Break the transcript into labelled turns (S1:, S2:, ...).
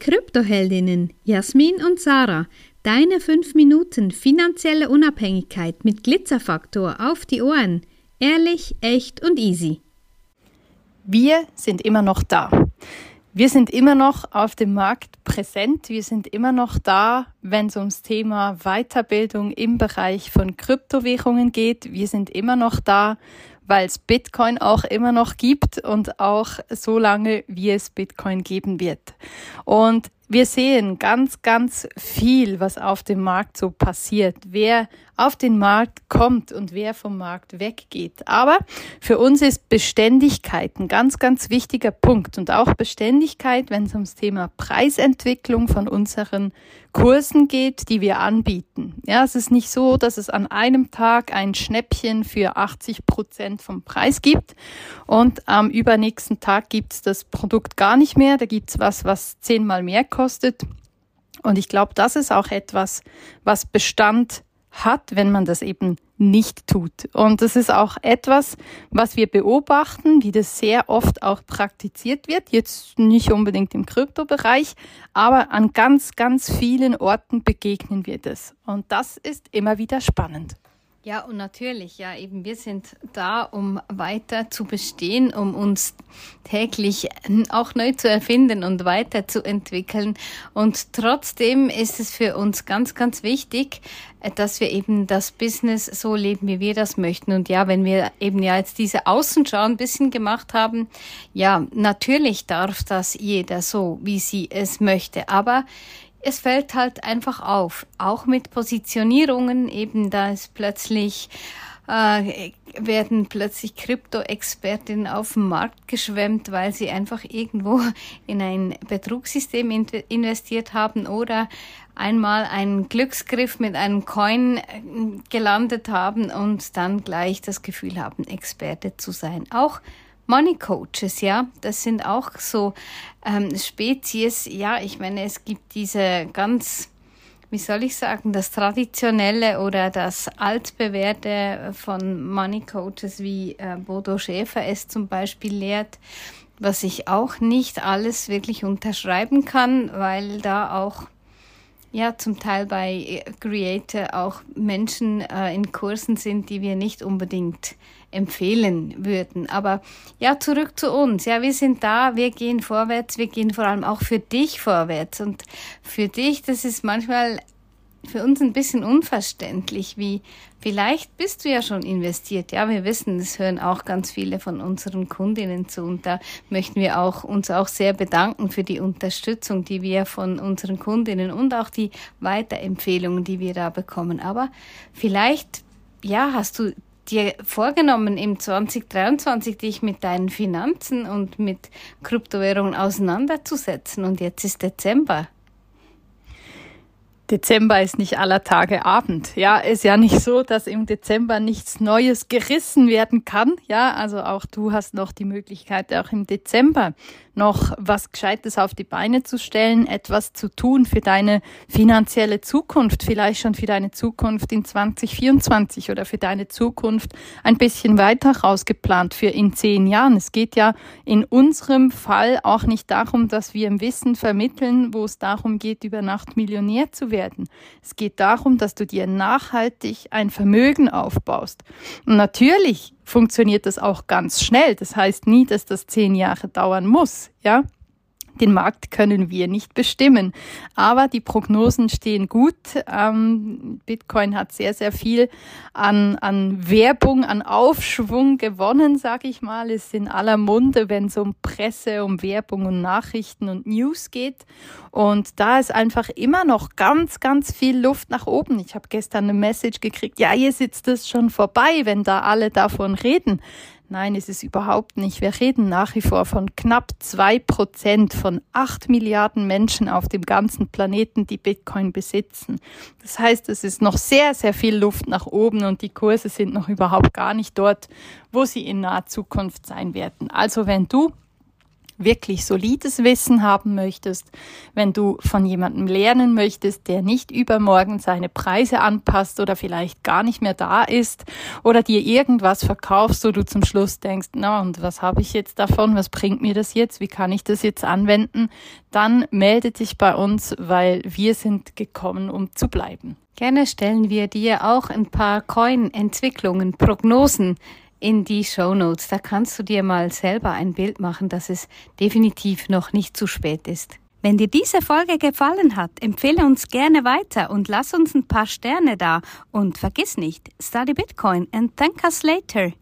S1: Kryptoheldinnen Jasmin und Sarah. Deine 5 Minuten finanzielle Unabhängigkeit mit Glitzerfaktor auf die Ohren. Ehrlich, echt und easy.
S2: Wir sind immer noch da. Wir sind immer noch auf dem Markt präsent. Wir sind immer noch da, wenn es ums Thema Weiterbildung im Bereich von Kryptowährungen geht. Wir sind immer noch da, weil es Bitcoin auch immer noch gibt und auch so lange, wie es Bitcoin geben wird. Und wir sehen ganz, ganz viel, was auf dem Markt so passiert, wer auf den Markt kommt und wer vom Markt weggeht. Aber für uns ist Beständigkeit ein ganz, ganz wichtiger Punkt und auch Beständigkeit, wenn es ums Thema Preisentwicklung von unseren Kursen geht, die wir anbieten. Ja, es ist nicht so, dass es an einem Tag ein Schnäppchen für 80 Prozent vom Preis gibt und am übernächsten Tag gibt es das Produkt gar nicht mehr. Da gibt es was, was zehnmal mehr kostet. Und ich glaube, das ist auch etwas, was Bestand hat, wenn man das eben nicht tut. Und das ist auch etwas, was wir beobachten, wie das sehr oft auch praktiziert wird. Jetzt nicht unbedingt im Kryptobereich, aber an ganz, ganz vielen Orten begegnen wir das. Und das ist immer wieder spannend.
S1: Ja, und natürlich, ja, eben wir sind da, um weiter zu bestehen, um uns täglich auch neu zu erfinden und weiterzuentwickeln. Und trotzdem ist es für uns ganz, ganz wichtig, dass wir eben das Business so leben, wie wir das möchten. Und ja, wenn wir eben ja jetzt diese Außenschau ein bisschen gemacht haben, ja, natürlich darf das jeder so, wie sie es möchte. Aber es fällt halt einfach auf, auch mit Positionierungen, eben da ist plötzlich äh, werden plötzlich Krypto-Expertinnen auf den Markt geschwemmt, weil sie einfach irgendwo in ein Betrugssystem in investiert haben oder einmal einen Glücksgriff mit einem Coin äh, gelandet haben und dann gleich das Gefühl haben, Experte zu sein. Auch Money Coaches, ja, das sind auch so ähm, Spezies. Ja, ich meine, es gibt diese ganz, wie soll ich sagen, das Traditionelle oder das Altbewährte von Money Coaches, wie äh, Bodo Schäfer es zum Beispiel lehrt, was ich auch nicht alles wirklich unterschreiben kann, weil da auch ja zum Teil bei Creator auch Menschen äh, in Kursen sind, die wir nicht unbedingt empfehlen würden. Aber ja, zurück zu uns. Ja, wir sind da, wir gehen vorwärts, wir gehen vor allem auch für dich vorwärts. Und für dich, das ist manchmal für uns ein bisschen unverständlich, wie vielleicht bist du ja schon investiert. Ja, wir wissen, es hören auch ganz viele von unseren Kundinnen zu und da möchten wir auch uns auch sehr bedanken für die Unterstützung, die wir von unseren Kundinnen und auch die Weiterempfehlungen, die wir da bekommen. Aber vielleicht ja, hast du dir vorgenommen, im 2023 dich mit deinen Finanzen und mit Kryptowährungen auseinanderzusetzen und jetzt ist Dezember.
S2: Dezember ist nicht aller Tage Abend. Ja, ist ja nicht so, dass im Dezember nichts Neues gerissen werden kann. Ja, also auch du hast noch die Möglichkeit, auch im Dezember noch was Gescheites auf die Beine zu stellen, etwas zu tun für deine finanzielle Zukunft, vielleicht schon für deine Zukunft in 2024 oder für deine Zukunft ein bisschen weiter rausgeplant für in zehn Jahren. Es geht ja in unserem Fall auch nicht darum, dass wir im Wissen vermitteln, wo es darum geht, über Nacht Millionär zu werden. Es geht darum, dass du dir nachhaltig ein Vermögen aufbaust. Und natürlich funktioniert das auch ganz schnell. Das heißt nie, dass das zehn Jahre dauern muss, ja. Den Markt können wir nicht bestimmen. Aber die Prognosen stehen gut. Ähm, Bitcoin hat sehr, sehr viel an, an Werbung, an Aufschwung gewonnen, sage ich mal. Ist in aller Munde, wenn es um Presse, um Werbung und Nachrichten und News geht. Und da ist einfach immer noch ganz, ganz viel Luft nach oben. Ich habe gestern eine Message gekriegt, ja, ihr sitzt es schon vorbei, wenn da alle davon reden. Nein, ist es überhaupt nicht. Wir reden nach wie vor von knapp zwei Prozent von acht Milliarden Menschen auf dem ganzen Planeten, die Bitcoin besitzen. Das heißt, es ist noch sehr, sehr viel Luft nach oben und die Kurse sind noch überhaupt gar nicht dort, wo sie in naher Zukunft sein werden. Also wenn du wirklich solides Wissen haben möchtest, wenn du von jemandem lernen möchtest, der nicht übermorgen seine Preise anpasst oder vielleicht gar nicht mehr da ist oder dir irgendwas verkaufst, wo du zum Schluss denkst, na und was habe ich jetzt davon, was bringt mir das jetzt, wie kann ich das jetzt anwenden, dann melde dich bei uns, weil wir sind gekommen, um zu bleiben.
S1: Gerne stellen wir dir auch ein paar Coin-Entwicklungen, Prognosen in die Show Notes. Da kannst du dir mal selber ein Bild machen, dass es definitiv noch nicht zu spät ist. Wenn dir diese Folge gefallen hat, empfehle uns gerne weiter und lass uns ein paar Sterne da. Und vergiss nicht, study Bitcoin and thank us later.